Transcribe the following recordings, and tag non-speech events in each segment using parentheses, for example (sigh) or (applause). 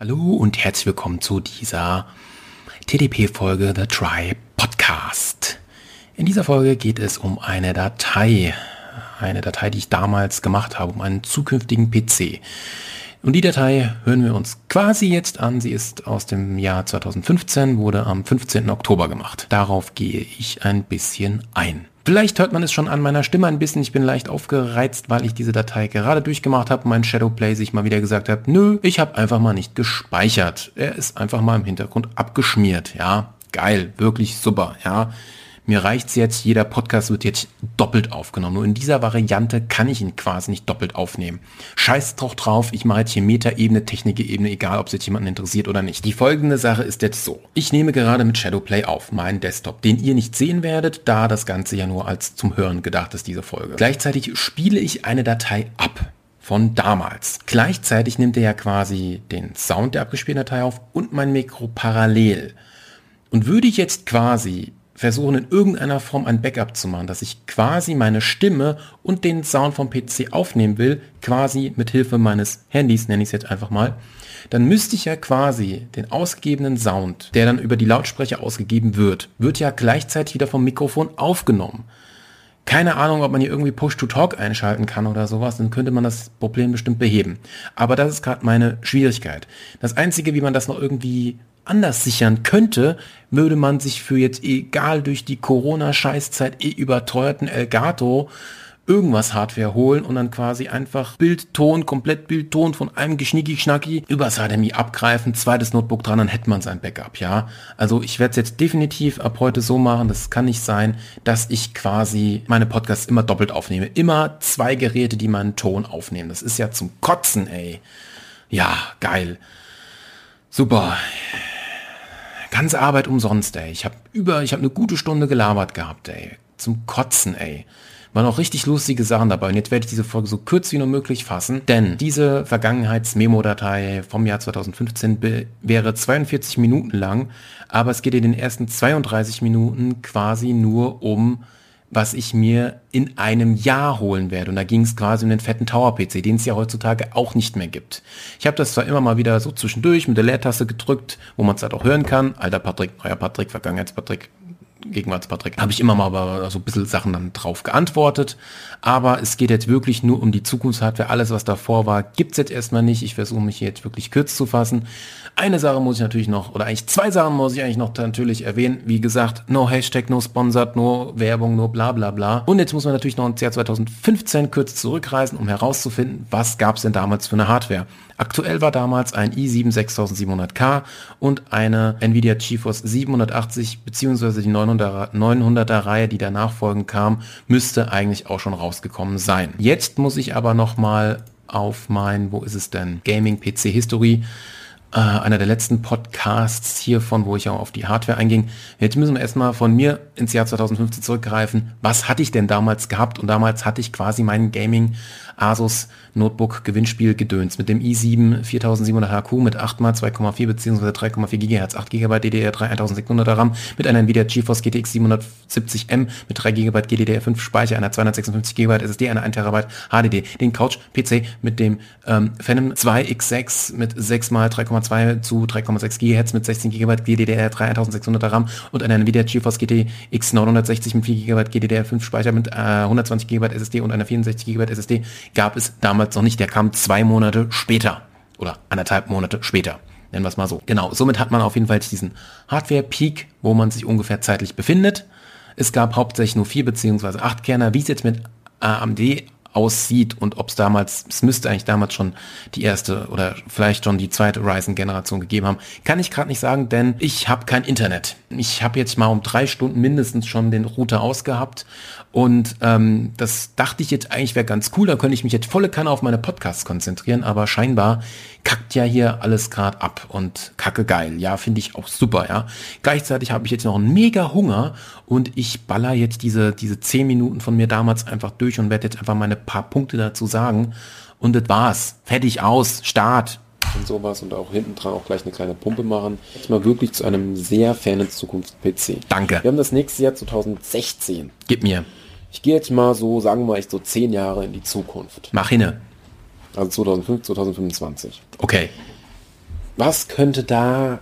Hallo und herzlich willkommen zu dieser TDP-Folge The Try Podcast. In dieser Folge geht es um eine Datei, eine Datei, die ich damals gemacht habe, um einen zukünftigen PC. Und die Datei hören wir uns quasi jetzt an. Sie ist aus dem Jahr 2015, wurde am 15. Oktober gemacht. Darauf gehe ich ein bisschen ein. Vielleicht hört man es schon an meiner Stimme ein bisschen. Ich bin leicht aufgereizt, weil ich diese Datei gerade durchgemacht habe. Mein Shadowplay sich mal wieder gesagt hat, nö, ich habe einfach mal nicht gespeichert. Er ist einfach mal im Hintergrund abgeschmiert. Ja, geil, wirklich super. Ja, mir reicht's jetzt, jeder Podcast wird jetzt doppelt aufgenommen. Nur in dieser Variante kann ich ihn quasi nicht doppelt aufnehmen. Scheiß doch drauf, ich mache jetzt hier Meta-Ebene, Technik-Ebene, egal ob es jetzt jemanden interessiert oder nicht. Die folgende Sache ist jetzt so. Ich nehme gerade mit Shadowplay auf, meinen Desktop, den ihr nicht sehen werdet, da das Ganze ja nur als zum Hören gedacht ist, diese Folge. Gleichzeitig spiele ich eine Datei ab von damals. Gleichzeitig nimmt er ja quasi den Sound der abgespielten Datei auf und mein Mikro parallel. Und würde ich jetzt quasi versuchen in irgendeiner Form ein Backup zu machen, dass ich quasi meine Stimme und den Sound vom PC aufnehmen will, quasi mit Hilfe meines Handys, nenne ich es jetzt einfach mal, dann müsste ich ja quasi den ausgegebenen Sound, der dann über die Lautsprecher ausgegeben wird, wird ja gleichzeitig wieder vom Mikrofon aufgenommen. Keine Ahnung, ob man hier irgendwie Push-to-Talk einschalten kann oder sowas, dann könnte man das Problem bestimmt beheben. Aber das ist gerade meine Schwierigkeit. Das Einzige, wie man das noch irgendwie anders sichern könnte, würde man sich für jetzt egal durch die Corona-Scheißzeit eh überteuerten Elgato irgendwas Hardware holen und dann quasi einfach Bildton, komplett Bildton von einem Geschnicki-Schnacki übers HDMI abgreifen, zweites Notebook dran, dann hätte man sein Backup, ja. Also ich werde es jetzt definitiv ab heute so machen, das kann nicht sein, dass ich quasi meine Podcasts immer doppelt aufnehme. Immer zwei Geräte, die meinen Ton aufnehmen. Das ist ja zum Kotzen, ey. Ja, geil. Super ganze Arbeit umsonst, ey. Ich habe über, ich habe eine gute Stunde gelabert gehabt, ey. Zum Kotzen, ey. Waren auch richtig lustige Sachen dabei. Und jetzt werde ich diese Folge so kurz wie nur möglich fassen, denn diese Vergangenheits-Memo-Datei vom Jahr 2015 wäre 42 Minuten lang, aber es geht in den ersten 32 Minuten quasi nur um was ich mir in einem Jahr holen werde. Und da ging es quasi um den fetten Tower-PC, den es ja heutzutage auch nicht mehr gibt. Ich habe das zwar immer mal wieder so zwischendurch mit der Leertaste gedrückt, wo man es halt auch hören kann. Alter Patrick, neuer Patrick, Vergangenheits-Patrick, Gegenwarts-Patrick. Habe ich immer mal so ein bisschen Sachen dann drauf geantwortet. Aber es geht jetzt wirklich nur um die Zukunftshardware. Alles, was davor war, gibt's jetzt erstmal nicht. Ich versuche mich jetzt wirklich kurz zu fassen. Eine Sache muss ich natürlich noch, oder eigentlich zwei Sachen muss ich eigentlich noch natürlich erwähnen. Wie gesagt, no Hashtag, no Sponsored, no Werbung, no bla bla bla. Und jetzt muss man natürlich noch ins Jahr 2015 kurz zurückreisen, um herauszufinden, was gab's denn damals für eine Hardware. Aktuell war damals ein i7 6700K und eine Nvidia GeForce 780 beziehungsweise die 900er, 900er Reihe, die danach folgend kam, müsste eigentlich auch schon rausgekommen sein. Jetzt muss ich aber noch mal auf mein, wo ist es denn, Gaming PC History äh, einer der letzten Podcasts hiervon, wo ich auch auf die Hardware einging. Jetzt müssen wir erstmal von mir ins Jahr 2015 zurückgreifen. Was hatte ich denn damals gehabt? Und damals hatte ich quasi meinen Gaming Asus Notebook Gewinnspiel gedöns mit dem i7 4700 HQ mit 8 x 2,4 bzw. 3,4 GHz, 8 GB DDR3 1600er RAM mit einer Nvidia GeForce GTX 770M mit 3 GB GDDR5 Speicher, einer 256 GB SSD, einer 1 TB HDD, den Couch PC mit dem ähm, Phantom 2X6 mit 6 x 3,2 zu 3,6 GHz mit 16 GB GDDR3 1600er RAM und einer Nvidia GeForce GTX 960 mit 4 GB GDDR5 Speicher mit äh, 120 GB SSD und einer 64 GB SSD gab es damals noch nicht. Der kam zwei Monate später oder anderthalb Monate später. Nennen wir es mal so. Genau, somit hat man auf jeden Fall diesen Hardware-Peak, wo man sich ungefähr zeitlich befindet. Es gab hauptsächlich nur vier beziehungsweise acht Kerner. Wie es jetzt mit AMD aussieht und ob es damals, es müsste eigentlich damals schon die erste oder vielleicht schon die zweite Ryzen-Generation gegeben haben, kann ich gerade nicht sagen, denn ich habe kein Internet. Ich habe jetzt mal um drei Stunden mindestens schon den Router ausgehabt und ähm, das dachte ich jetzt eigentlich wäre ganz cool, da könnte ich mich jetzt volle Kanne auf meine Podcasts konzentrieren, aber scheinbar kackt ja hier alles gerade ab und kacke geil. Ja, finde ich auch super, ja. Gleichzeitig habe ich jetzt noch einen mega Hunger und ich baller jetzt diese, diese zehn Minuten von mir damals einfach durch und werde jetzt einfach meine paar Punkte dazu sagen. Und das war's. Fertig aus. Start und sowas und auch hinten dran auch gleich eine kleine Pumpe machen. Jetzt mal wirklich zu einem sehr fernen Zukunfts-PC. Danke. Wir haben das nächste Jahr 2016. Gib mir. Ich gehe jetzt mal so, sagen wir mal, echt so zehn Jahre in die Zukunft. Mach hinne. Also 2005, 2025. Okay. was könnte da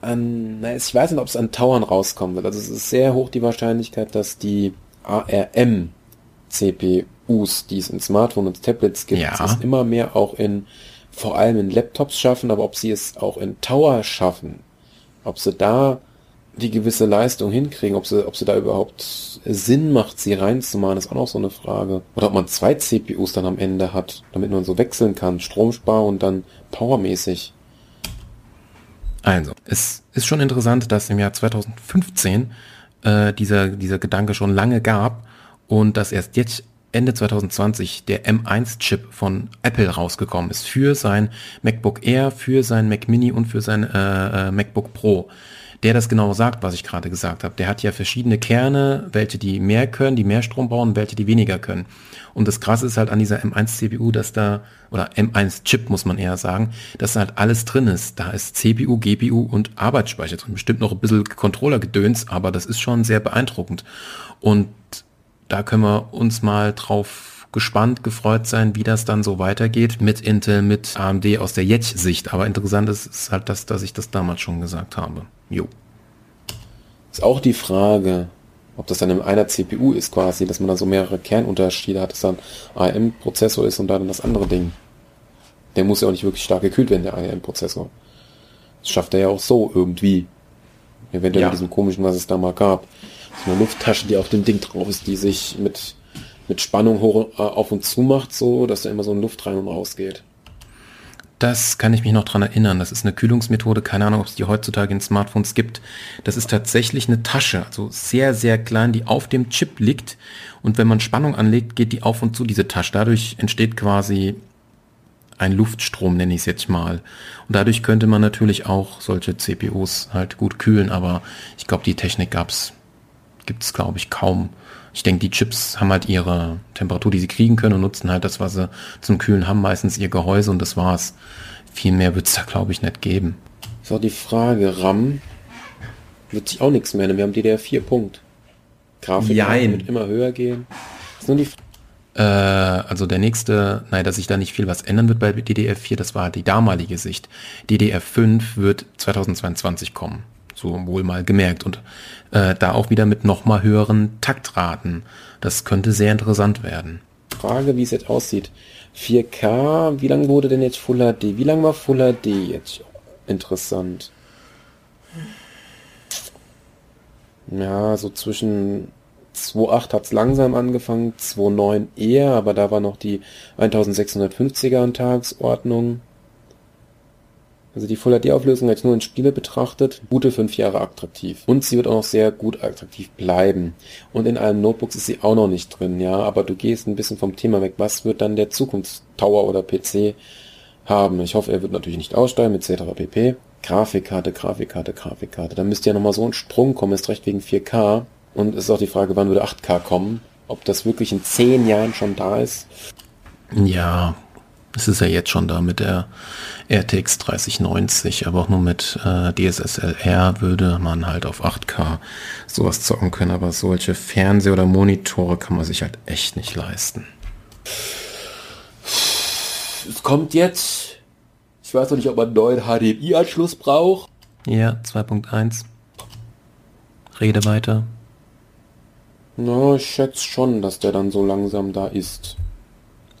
an, na, ich weiß nicht, ob es an Towern rauskommen wird. Also es ist sehr hoch die Wahrscheinlichkeit, dass die ARM CPUs, die es in Smartphones und Tablets gibt, ja. es immer mehr auch in, vor allem in Laptops schaffen, aber ob sie es auch in Tower schaffen, ob sie da die gewisse Leistung hinkriegen, ob sie, ob sie da überhaupt Sinn macht, sie reinzumachen, ist auch noch so eine Frage. Oder ob man zwei CPUs dann am Ende hat, damit man so wechseln kann, Stromspar und dann powermäßig. Also, es ist schon interessant, dass im Jahr 2015 äh, dieser, dieser Gedanke schon lange gab und dass erst jetzt Ende 2020 der M1-Chip von Apple rausgekommen ist für sein MacBook Air, für sein Mac Mini und für sein äh, äh, MacBook Pro der das genau sagt, was ich gerade gesagt habe. Der hat ja verschiedene Kerne, welche die mehr können, die mehr Strom brauchen, welche die weniger können. Und das Krasse ist halt an dieser M1 CPU, dass da, oder M1 Chip muss man eher sagen, dass halt alles drin ist. Da ist CPU, GPU und Arbeitsspeicher drin. Bestimmt noch ein bisschen Controller-Gedöns, aber das ist schon sehr beeindruckend. Und da können wir uns mal drauf gespannt, gefreut sein, wie das dann so weitergeht mit Intel, mit AMD aus der Jetzt-Sicht. Aber interessant ist, ist halt das, dass ich das damals schon gesagt habe. Jo. Ist auch die Frage, ob das dann in einer CPU ist quasi, dass man da so mehrere Kernunterschiede hat, dass dann ARM-Prozessor ist und dann das andere Ding. Der muss ja auch nicht wirklich stark gekühlt werden, der ARM-Prozessor. Das schafft er ja auch so irgendwie. Eventuell ja. mit diesem komischen, was es da mal gab. So eine Lufttasche, die auf dem Ding drauf ist, die sich mit, mit Spannung hoch, äh, auf und zu macht, so, dass da immer so ein Luft rein und raus geht. Das kann ich mich noch dran erinnern. Das ist eine Kühlungsmethode. Keine Ahnung, ob es die heutzutage in Smartphones gibt. Das ist tatsächlich eine Tasche, also sehr, sehr klein, die auf dem Chip liegt. Und wenn man Spannung anlegt, geht die auf und zu diese Tasche. Dadurch entsteht quasi ein Luftstrom, nenne ich es jetzt mal. Und dadurch könnte man natürlich auch solche CPUs halt gut kühlen. Aber ich glaube, die Technik gab's, gibt's glaube ich kaum. Ich denke, die Chips haben halt ihre Temperatur, die sie kriegen können und nutzen halt das, was sie zum Kühlen haben, meistens ihr Gehäuse und das war's. Viel mehr wird es da, glaube ich, nicht geben. So, die Frage, RAM wird sich auch nichts mehr, wir haben DDR4 Punkt. Grafik wird immer höher gehen. ist nur die äh, also der nächste, nein, dass sich da nicht viel was ändern wird bei DDR4, das war die damalige Sicht. DDR5 wird 2022 kommen so wohl mal gemerkt. Und äh, da auch wieder mit nochmal höheren Taktraten. Das könnte sehr interessant werden. Frage, wie es jetzt aussieht. 4K, wie lange wurde denn jetzt Full HD? Wie lange war Full HD jetzt interessant? Ja, so zwischen 2.8 hat es langsam angefangen, 2.9 eher, aber da war noch die 1650er an Tagesordnung. Also die Full HD-Auflösung jetzt nur in Spiele betrachtet, gute fünf Jahre attraktiv. Und sie wird auch noch sehr gut attraktiv bleiben. Und in allen Notebooks ist sie auch noch nicht drin, ja. Aber du gehst ein bisschen vom Thema weg. Was wird dann der Zukunftstower oder PC haben? Ich hoffe, er wird natürlich nicht aussteigen etc. pp. Grafikkarte, Grafikkarte, Grafikkarte. Da müsste ja nochmal so ein Sprung kommen, ist recht wegen 4K. Und es ist auch die Frage, wann würde 8K kommen? Ob das wirklich in zehn Jahren schon da ist? Ja, es ist ja jetzt schon da mit der RTX 3090, aber auch nur mit äh, DSSLR würde man halt auf 8K sowas zocken können, aber solche Fernseher oder Monitore kann man sich halt echt nicht leisten. Es kommt jetzt. Ich weiß noch nicht, ob man einen neuen HDMI-Anschluss braucht. Ja, 2.1. Rede weiter. Na, ich schätze schon, dass der dann so langsam da ist.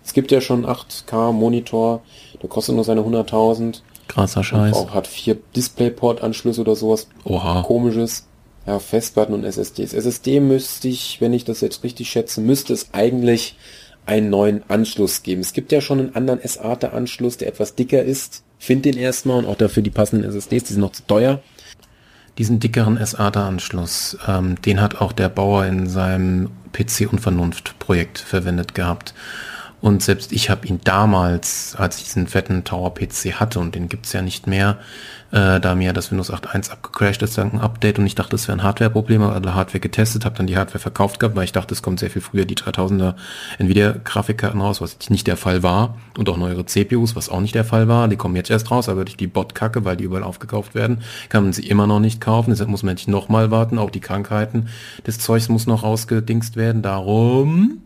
Es gibt ja schon 8K-Monitor, der kostet nur seine 100.000. Krasser Scheiß. Auch hat vier DisplayPort-Anschlüsse oder sowas. Oha. Komisches. Ja, Festplatten und SSDs. SSD müsste ich, wenn ich das jetzt richtig schätze, müsste es eigentlich einen neuen Anschluss geben. Es gibt ja schon einen anderen SATA-Anschluss, der etwas dicker ist. Find den erstmal und auch dafür die passenden SSDs, die sind noch zu teuer. Diesen dickeren SATA-Anschluss, ähm, den hat auch der Bauer in seinem PC-Unvernunft-Projekt verwendet gehabt. Und selbst ich habe ihn damals, als ich diesen fetten Tower-PC hatte, und den gibt's ja nicht mehr, äh, da mir das Windows 8.1 abgecrashed ist, dank ein Update und ich dachte, es wäre ein Hardware-Problem, aber alle Hardware getestet, habe dann die Hardware verkauft gehabt, weil ich dachte, es kommt sehr viel früher die 3000er Nvidia-Grafikkarten raus, was nicht der Fall war. Und auch neuere CPUs, was auch nicht der Fall war. Die kommen jetzt erst raus, aber durch die Bot-Kacke, weil die überall aufgekauft werden, kann man sie immer noch nicht kaufen. Deshalb muss man nicht nochmal warten. Auch die Krankheiten des Zeugs muss noch ausgedingst werden. Darum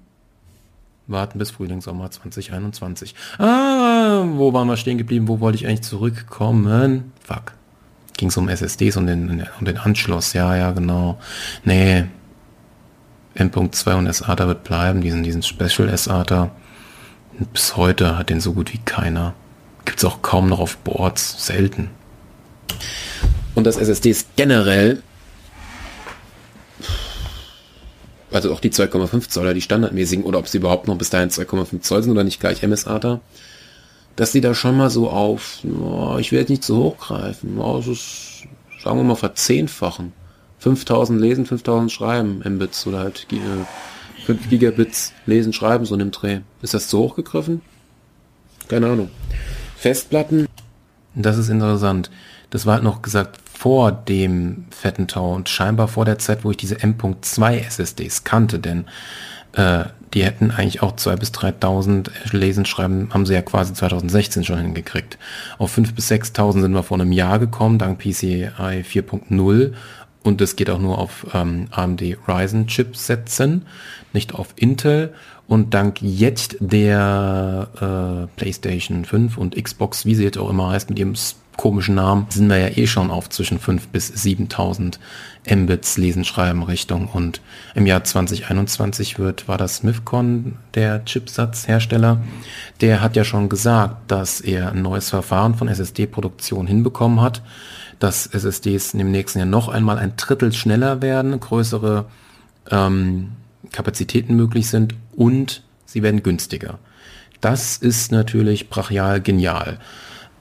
Warten bis Frühling, Sommer 2021. Ah, wo waren wir stehen geblieben? Wo wollte ich eigentlich zurückkommen? Fuck. Ging es um SSDs und den, um den Anschluss. Ja, ja, genau. Nee. M.2 und SATA wird bleiben. Diesen, diesen Special SATA. Bis heute hat den so gut wie keiner. Gibt es auch kaum noch auf Boards. Selten. Und das SSDs generell also auch die 2,5 Zoller, die standardmäßigen, oder ob sie überhaupt noch bis dahin 2,5 Zoll sind oder nicht gleich MSATA, dass sie da schon mal so auf, oh, ich werde nicht zu hoch greifen, oh, es ist, sagen wir mal, verzehnfachen. 5000 lesen, 5000 schreiben, Mbits oder halt 5 Gigabits lesen, schreiben, so in dem Dreh. Ist das zu hoch gegriffen? Keine Ahnung. Festplatten. Das ist interessant. Das war halt noch gesagt vor dem fetten Tau und scheinbar vor der Zeit, wo ich diese M.2 SSDs kannte, denn äh, die hätten eigentlich auch 2.000 bis 3.000 Lesen, Schreiben, haben sie ja quasi 2016 schon hingekriegt. Auf 5.000 bis 6.000 sind wir vor einem Jahr gekommen, dank PCI 4.0 und es geht auch nur auf ähm, AMD Ryzen Chipsätzen, nicht auf Intel. Und dank jetzt der äh, PlayStation 5 und Xbox, wie sie jetzt auch immer heißt, mit ihrem komischen Namen, sind wir ja eh schon auf zwischen 5 bis 7000 Mbits Lesen, Schreiben Richtung. Und im Jahr 2021 wird, war das Smithcon, der Chipsatzhersteller, der hat ja schon gesagt, dass er ein neues Verfahren von SSD-Produktion hinbekommen hat, dass SSDs im nächsten Jahr noch einmal ein Drittel schneller werden, größere ähm, Kapazitäten möglich sind und sie werden günstiger. Das ist natürlich brachial genial.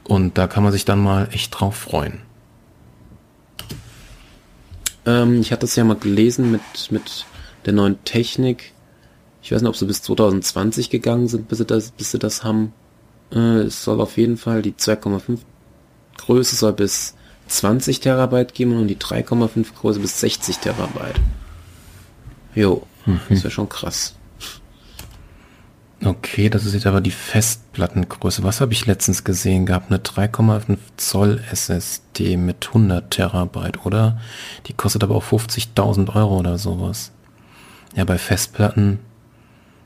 Und da kann man sich dann mal echt drauf freuen. Ähm, ich hatte es ja mal gelesen mit, mit der neuen Technik. Ich weiß nicht, ob sie bis 2020 gegangen sind, bis sie das, bis sie das haben. Äh, es soll auf jeden Fall die 2,5 Größe soll bis 20 Terabyte geben und die 3,5 Größe bis 60 Terabyte. Jo, mhm. das wäre schon krass. Okay, das ist jetzt aber die Festplattengröße. Was habe ich letztens gesehen gehabt? Eine 3,5 Zoll SSD mit 100 Terabyte, oder? Die kostet aber auch 50.000 Euro oder sowas. Ja, bei Festplatten,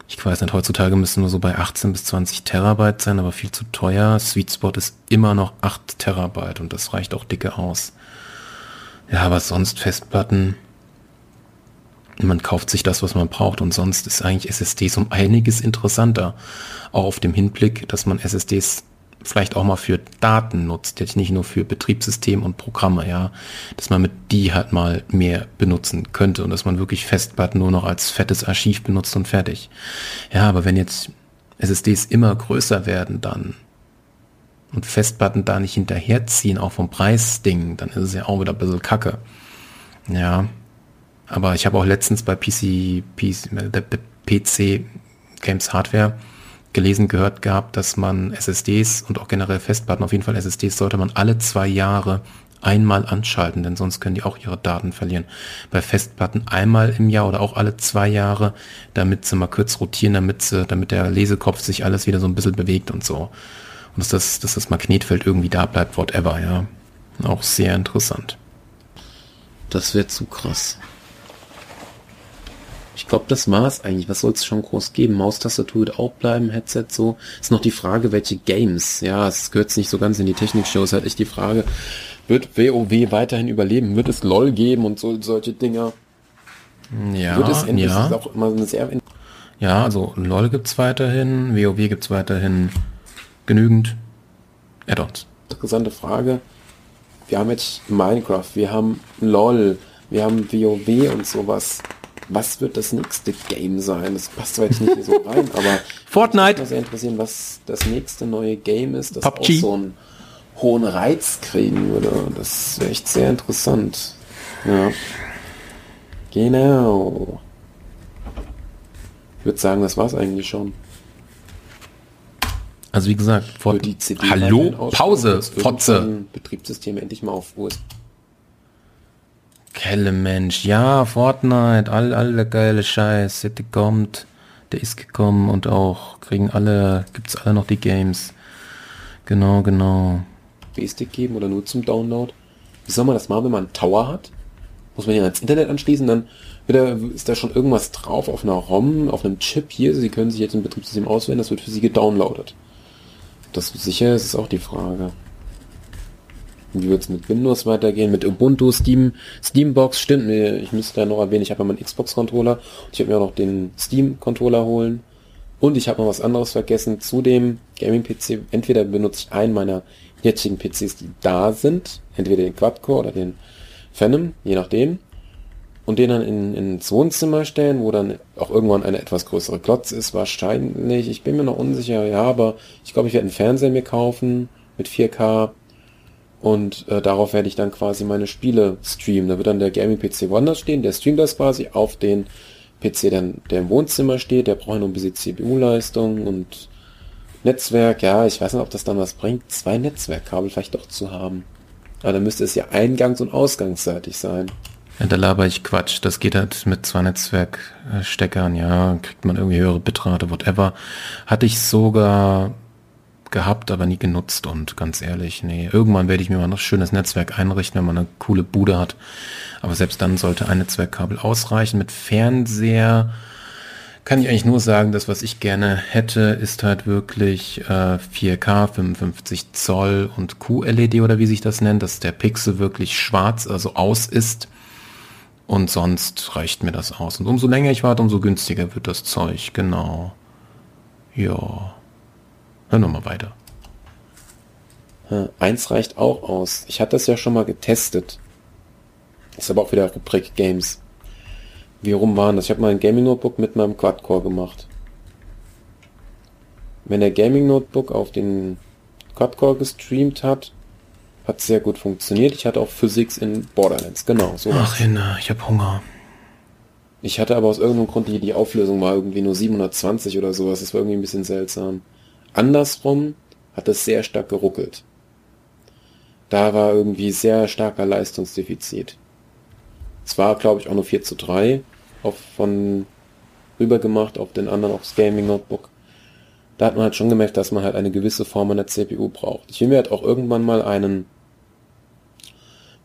ich weiß nicht, heutzutage müssen nur so bei 18 bis 20 Terabyte sein, aber viel zu teuer. Sweet Spot ist immer noch 8 Terabyte und das reicht auch dicke aus. Ja, aber sonst Festplatten, man kauft sich das, was man braucht und sonst ist eigentlich SSDs um einiges interessanter. Auch auf dem Hinblick, dass man SSDs vielleicht auch mal für Daten nutzt, jetzt nicht nur für Betriebssystem und Programme, ja, dass man mit die halt mal mehr benutzen könnte und dass man wirklich Festplatten nur noch als fettes Archiv benutzt und fertig. Ja, aber wenn jetzt SSDs immer größer werden dann und Festplatten da nicht hinterherziehen, auch vom Preisding, dann ist es ja auch wieder ein bisschen kacke. Ja, aber ich habe auch letztens bei PC, PC, PC Games Hardware gelesen, gehört gehabt, dass man SSDs und auch generell Festplatten, auf jeden Fall SSDs, sollte man alle zwei Jahre einmal anschalten, denn sonst können die auch ihre Daten verlieren. Bei Festplatten einmal im Jahr oder auch alle zwei Jahre, damit sie mal kurz rotieren, damit sie, damit der Lesekopf sich alles wieder so ein bisschen bewegt und so. Und dass das, dass das Magnetfeld irgendwie da bleibt, whatever, ja. Auch sehr interessant. Das wäre zu krass. Ich glaube, das war's eigentlich. Was soll es schon groß geben? Maustastatur wird auch bleiben, Headset so. Ist noch die Frage, welche Games. Ja, es gehört nicht so ganz in die Technik-Show. Ist halt echt die Frage, wird WoW weiterhin überleben? Wird es LOL geben und so, solche Dinger? Ja, wird es endlich, ja. Auch immer eine sehr ja, also LOL gibt's weiterhin, WoW gibt's weiterhin genügend Add-ons. Interessante Frage. Wir haben jetzt Minecraft, wir haben LOL, wir haben WoW und sowas was wird das nächste Game sein? Das passt zwar jetzt nicht so (laughs) rein, aber Fortnite. Mich sehr interessieren, was das nächste neue Game ist, das PUBG. auch so einen hohen Reiz kriegen würde. Das wäre echt sehr interessant. Ja. Genau. Ich würde sagen, das war's eigentlich schon. Also wie gesagt, CD Hallo, Pause, Fotze. Betriebssystem endlich mal auf USB Kelle Mensch, ja, Fortnite, all, alle geile Scheiß, der kommt, der ist gekommen und auch kriegen alle, gibt's alle noch die Games. Genau, genau. B-Stick geben oder nur zum Download? Wie soll man das machen, wenn man einen Tower hat? Muss man ihn ans Internet anschließen, dann Entweder ist da schon irgendwas drauf auf einer ROM, auf einem Chip hier, Sie können sich jetzt ein Betriebssystem auswählen, das wird für Sie gedownloadet. Das sicher ist, ist auch die Frage. Wie wird es mit Windows weitergehen? Mit Ubuntu, Steam, Steambox, stimmt, ich müsste ja noch erwähnen, ich habe ja meinen Xbox-Controller. Ich habe mir auch noch den Steam-Controller holen. Und ich habe noch was anderes vergessen. Zu dem Gaming-PC, entweder benutze ich einen meiner jetzigen PCs, die da sind, entweder den Quad-Core oder den Phantom, je nachdem, und den dann in, ins Wohnzimmer stellen, wo dann auch irgendwann eine etwas größere Klotz ist, wahrscheinlich. Ich bin mir noch unsicher, ja, aber ich glaube, ich werde einen Fernseher mir kaufen mit 4K und äh, darauf werde ich dann quasi meine Spiele streamen. Da wird dann der Gaming-PC woanders stehen, der streamt das quasi auf den PC, der, der im Wohnzimmer steht. Der braucht noch ein bisschen CPU-Leistung und Netzwerk. Ja, ich weiß nicht, ob das dann was bringt, zwei Netzwerkkabel vielleicht doch zu haben. Aber dann müsste es ja eingangs- und ausgangsseitig sein. Ja, da laber ich Quatsch. Das geht halt mit zwei Netzwerksteckern, ja, kriegt man irgendwie höhere Bitrate, whatever. Hatte ich sogar gehabt, aber nie genutzt und ganz ehrlich, nee, irgendwann werde ich mir mal noch schönes Netzwerk einrichten, wenn man eine coole Bude hat. Aber selbst dann sollte ein Netzwerkkabel ausreichen. Mit Fernseher kann ich eigentlich nur sagen, das, was ich gerne hätte, ist halt wirklich äh, 4K, 55 Zoll und QLED oder wie sich das nennt, dass der Pixel wirklich schwarz, also aus ist. Und sonst reicht mir das aus. Und umso länger ich warte, umso günstiger wird das Zeug. Genau. Ja. Hören wir mal weiter. Ja, eins reicht auch aus. Ich hatte das ja schon mal getestet. Ist aber auch wieder Rubrik Games. Wie rum waren das? Ich habe mal ein Gaming Notebook mit meinem Quad-Core gemacht. Wenn der Gaming Notebook auf den Quad-Core gestreamt hat, hat sehr gut funktioniert. Ich hatte auch Physics in Borderlands. Genau, so Ach, Hinne, ich habe Hunger. Ich hatte aber aus irgendeinem Grund, die, die Auflösung war irgendwie nur 720 oder sowas. Das war irgendwie ein bisschen seltsam. Andersrum hat es sehr stark geruckelt. Da war irgendwie sehr starker Leistungsdefizit. Es war, glaube ich, auch nur 4 zu 3 auf, von rüber gemacht auf den anderen, aufs Gaming Notebook. Da hat man halt schon gemerkt, dass man halt eine gewisse Form an der CPU braucht. Ich will mir halt auch irgendwann mal einen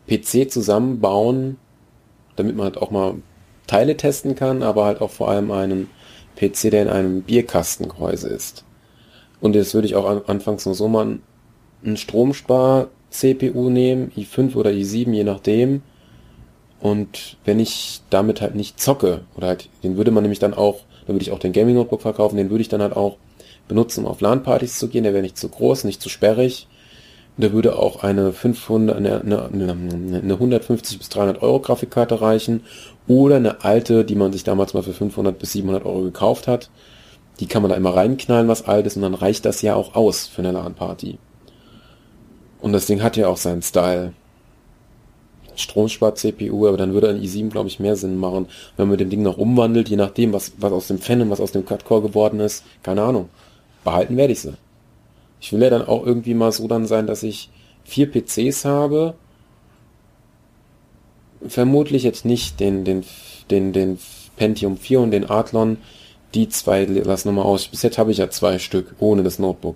PC zusammenbauen, damit man halt auch mal Teile testen kann, aber halt auch vor allem einen PC, der in einem Bierkastengehäuse ist. Und jetzt würde ich auch an, anfangs nur so mal einen Stromspar-CPU nehmen, i5 oder i7, je nachdem. Und wenn ich damit halt nicht zocke, oder halt, den würde man nämlich dann auch, dann würde ich auch den Gaming Notebook verkaufen, den würde ich dann halt auch benutzen, um auf LAN-Partys zu gehen, der wäre nicht zu groß, nicht zu sperrig. Und der würde auch eine 500, eine, eine, eine 150 bis 300 Euro Grafikkarte reichen oder eine alte, die man sich damals mal für 500 bis 700 Euro gekauft hat die kann man da immer reinknallen, was alt ist, und dann reicht das ja auch aus für eine LAN-Party. Und das Ding hat ja auch seinen Style. Stromspar-CPU, aber dann würde ein i7, glaube ich, mehr Sinn machen. Wenn man den Ding noch umwandelt, je nachdem, was, was aus dem Fan und was aus dem Quad-Core geworden ist, keine Ahnung. Behalten werde ich sie. Ich will ja dann auch irgendwie mal so dann sein, dass ich vier PCs habe. Vermutlich jetzt nicht den, den, den, den Pentium 4 und den Athlon, die zwei lassen wir mal aus. Bis jetzt habe ich ja zwei Stück ohne das Notebook.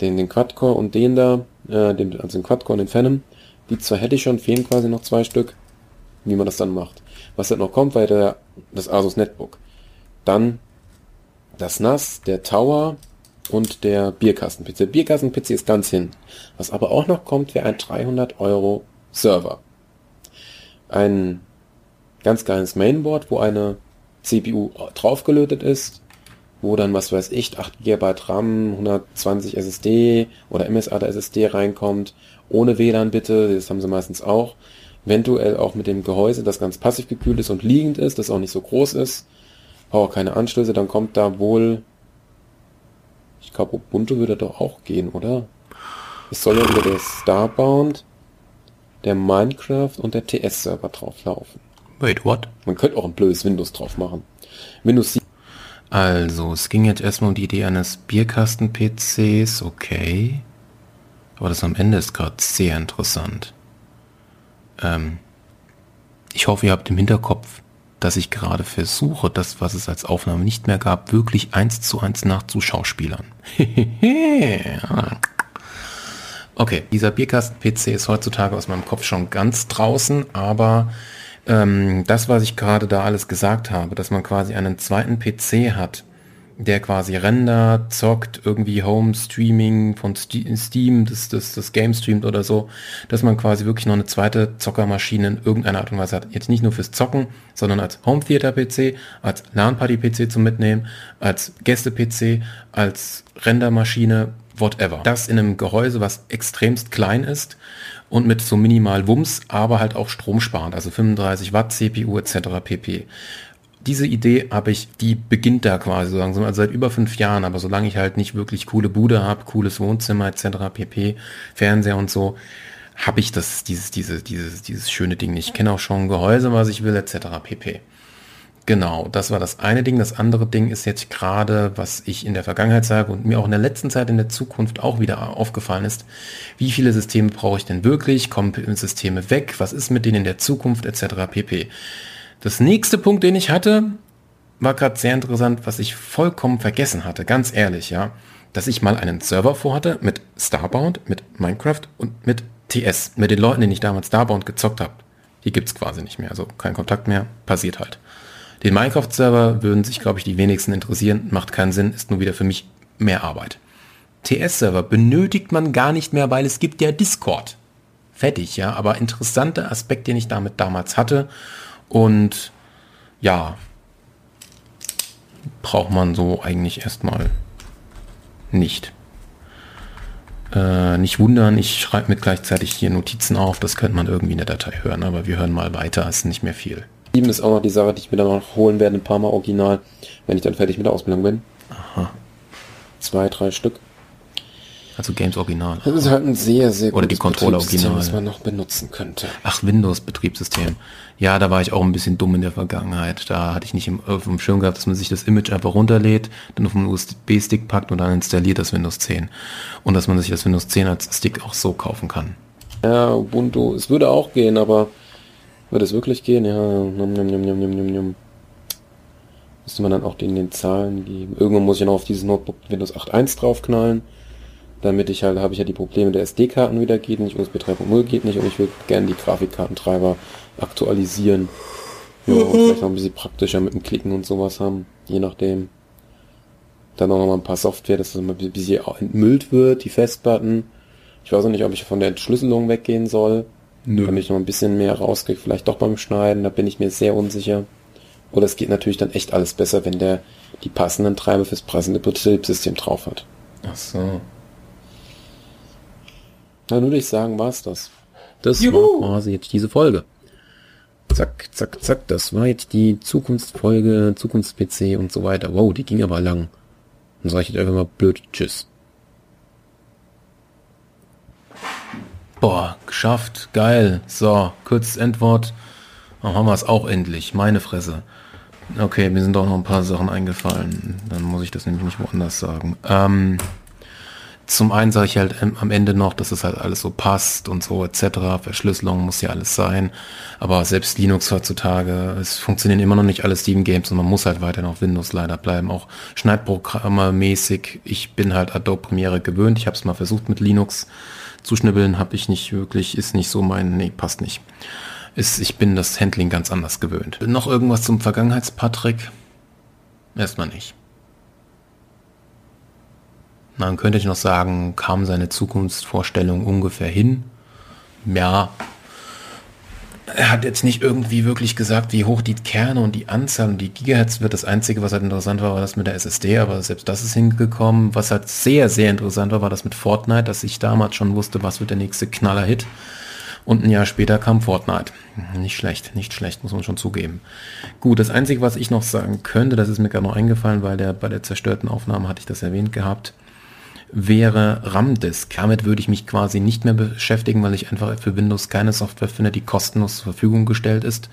Den, den Quad-Core und den da, äh, den, also den Quad-Core und den Phantom. Die zwei hätte ich schon, fehlen quasi noch zwei Stück. Wie man das dann macht. Was halt noch kommt, weiter das Asus Netbook. Dann das NAS, der Tower und der Bierkasten-PC. Der Bierkasten-PC ist ganz hin. Was aber auch noch kommt, wäre ein 300 Euro Server. Ein ganz kleines Mainboard, wo eine CPU draufgelötet ist, wo dann, was weiß ich, 8 GB RAM, 120 SSD oder MSATA SSD reinkommt, ohne WLAN bitte, das haben sie meistens auch. Eventuell auch mit dem Gehäuse, das ganz passiv gekühlt ist und liegend ist, das auch nicht so groß ist. Braucht keine Anschlüsse, dann kommt da wohl, ich glaube Ubuntu würde doch auch gehen, oder? Es soll ja wieder der Starbound, der Minecraft und der TS-Server drauf laufen. Wait, what? Man könnte auch ein blödes Windows drauf machen. Windows 7. Also, es ging jetzt erstmal um die Idee eines Bierkasten-PCs, okay. Aber das am Ende ist gerade sehr interessant. Ähm, ich hoffe, ihr habt im Hinterkopf, dass ich gerade versuche, das, was es als Aufnahme nicht mehr gab, wirklich eins zu eins nachzuschauspielern. (laughs) okay, dieser Bierkasten-PC ist heutzutage aus meinem Kopf schon ganz draußen, aber ähm, das, was ich gerade da alles gesagt habe, dass man quasi einen zweiten PC hat, der quasi Render, zockt, irgendwie Home Streaming von Steam, das, das, das Game streamt oder so, dass man quasi wirklich noch eine zweite Zockermaschine in irgendeiner Art und Weise hat. Jetzt nicht nur fürs Zocken, sondern als Home Theater PC, als LAN-Party PC zum Mitnehmen, als Gäste-PC, als Rendermaschine, whatever. Das in einem Gehäuse, was extremst klein ist und mit so minimal Wumms, aber halt auch stromsparend, also 35 Watt CPU etc. pp diese Idee habe ich, die beginnt da quasi so langsam, also seit über fünf Jahren, aber solange ich halt nicht wirklich coole Bude habe, cooles Wohnzimmer etc. pp, Fernseher und so, habe ich das, dieses, dieses, dieses, dieses schöne Ding nicht. Ich kenne auch schon Gehäuse, was ich will, etc. pp. Genau, das war das eine Ding. Das andere Ding ist jetzt gerade, was ich in der Vergangenheit sage und mir auch in der letzten Zeit in der Zukunft auch wieder aufgefallen ist, wie viele Systeme brauche ich denn wirklich? Kommen Systeme weg? Was ist mit denen in der Zukunft etc. pp. Das nächste Punkt, den ich hatte, war gerade sehr interessant, was ich vollkommen vergessen hatte, ganz ehrlich, ja, dass ich mal einen Server vorhatte mit Starbound, mit Minecraft und mit TS, mit den Leuten, denen ich damals Starbound gezockt habe. Die gibt's quasi nicht mehr, also kein Kontakt mehr, passiert halt. Den Minecraft-Server würden sich, glaube ich, die wenigsten interessieren, macht keinen Sinn, ist nur wieder für mich mehr Arbeit. TS-Server benötigt man gar nicht mehr, weil es gibt ja Discord. Fertig, ja, aber interessanter Aspekt, den ich damit damals hatte und ja, braucht man so eigentlich erstmal nicht. Äh, nicht wundern, ich schreibe mit gleichzeitig hier Notizen auf, das könnte man irgendwie in der Datei hören, aber wir hören mal weiter, ist nicht mehr viel. 7 ist auch noch die Sache, die ich mir dann noch holen werde, ein paar Mal original, wenn ich dann fertig mit der Ausbildung bin. Aha. Zwei, drei Stück. Also Games Original. Das ist halt ein sehr, sehr Oder die Controller Original. was man noch benutzen könnte. Ach, Windows-Betriebssystem. Ja, da war ich auch ein bisschen dumm in der Vergangenheit. Da hatte ich nicht im, auf dem Schirm gehabt, dass man sich das Image einfach runterlädt, dann auf einen USB-Stick packt und dann installiert das Windows 10. Und dass man sich das Windows 10 als Stick auch so kaufen kann. Ja, Ubuntu, es würde auch gehen, aber würde es wirklich gehen? Ja, num, num, num, num, num, num. Müsste man dann auch den, den Zahlen geben. Irgendwann muss ich noch auf dieses Notebook Windows 8.1 draufknallen damit ich halt, habe ich ja die Probleme der SD-Karten wieder geht nicht, USB 3.0 geht nicht und ich will gerne die Grafikkartentreiber aktualisieren. Ja, mhm. (laughs) vielleicht noch ein bisschen praktischer mit dem Klicken und sowas haben, je nachdem. Dann auch noch mal ein paar Software, dass das mal ein bisschen entmüllt wird, die Festplatten. Ich weiß auch nicht, ob ich von der Entschlüsselung weggehen soll. Nö. Damit ich noch ein bisschen mehr rauskriege, vielleicht doch beim Schneiden, da bin ich mir sehr unsicher. Oder es geht natürlich dann echt alles besser, wenn der die passenden Treiber fürs passende Betriebssystem drauf hat. Ach so. Na, nur ich sagen, war's das. Das Juhu. war quasi jetzt diese Folge. Zack, zack, zack, das war jetzt die Zukunftsfolge, Zukunfts-PC und so weiter. Wow, die ging aber lang. Dann sage ich jetzt einfach mal blöd Tschüss. Boah, geschafft, geil. So, kurzes Endwort. Dann haben wir es auch endlich. Meine Fresse. Okay, mir sind auch noch ein paar Sachen eingefallen. Dann muss ich das nämlich nicht woanders sagen. Ähm, zum einen sage ich halt am Ende noch, dass es halt alles so passt und so etc. Verschlüsselung muss ja alles sein. Aber selbst Linux heutzutage, es funktionieren immer noch nicht alle Steam Games und man muss halt weiterhin auf Windows leider bleiben. Auch Schneidprogramme mäßig. Ich bin halt Adobe Premiere gewöhnt. Ich habe es mal versucht mit Linux zu schnibbeln, habe ich nicht wirklich, ist nicht so mein, nee, passt nicht. Ist, ich bin das Handling ganz anders gewöhnt. Noch irgendwas zum Vergangenheitspatrick? Erstmal nicht. Man könnte ich noch sagen, kam seine Zukunftsvorstellung ungefähr hin. Ja, er hat jetzt nicht irgendwie wirklich gesagt, wie hoch die Kerne und die Anzahl und die Gigahertz wird. Das Einzige, was halt interessant war, war das mit der SSD, aber selbst das ist hingekommen. Was halt sehr, sehr interessant war, war das mit Fortnite, dass ich damals schon wusste, was wird der nächste Knaller-Hit. Und ein Jahr später kam Fortnite. Nicht schlecht, nicht schlecht, muss man schon zugeben. Gut, das Einzige, was ich noch sagen könnte, das ist mir gerade noch eingefallen, weil der bei der zerstörten Aufnahme hatte ich das erwähnt gehabt wäre RAM-Disk. Damit würde ich mich quasi nicht mehr beschäftigen, weil ich einfach für Windows keine Software finde, die kostenlos zur Verfügung gestellt ist.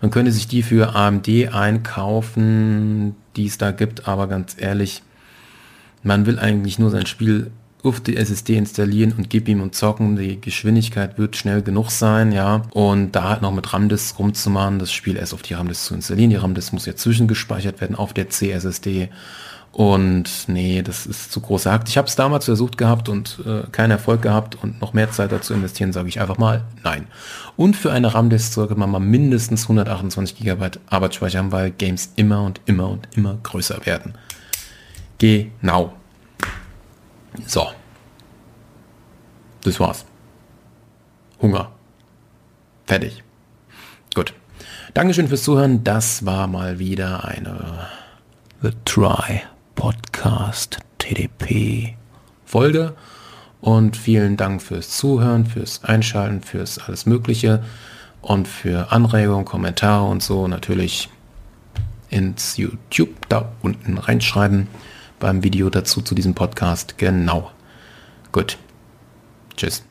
Man könnte sich die für AMD einkaufen, die es da gibt, aber ganz ehrlich, man will eigentlich nur sein Spiel auf die SSD installieren und gib ihm und zocken. Die Geschwindigkeit wird schnell genug sein, ja. Und da halt noch mit RAM-Disk rumzumachen, das Spiel erst auf die RAM-Disk zu installieren. Die RAM-Disk muss ja zwischengespeichert werden auf der CSSD Und nee, das ist zu großer Akt. Ich habe es damals versucht gehabt und äh, keinen Erfolg gehabt und noch mehr Zeit dazu investieren, sage ich einfach mal nein. Und für eine RAM-Disk sollte man mal mindestens 128 GB Arbeitsspeicher haben, weil Games immer und immer und immer größer werden. Genau. So. Das war's. Hunger. Fertig. Gut. Dankeschön fürs Zuhören. Das war mal wieder eine The Try Podcast TDP Folge. Und vielen Dank fürs Zuhören, fürs Einschalten, fürs alles Mögliche und für Anregungen, Kommentare und so natürlich ins YouTube da unten reinschreiben beim Video dazu zu diesem Podcast. Genau. Gut. Tschüss.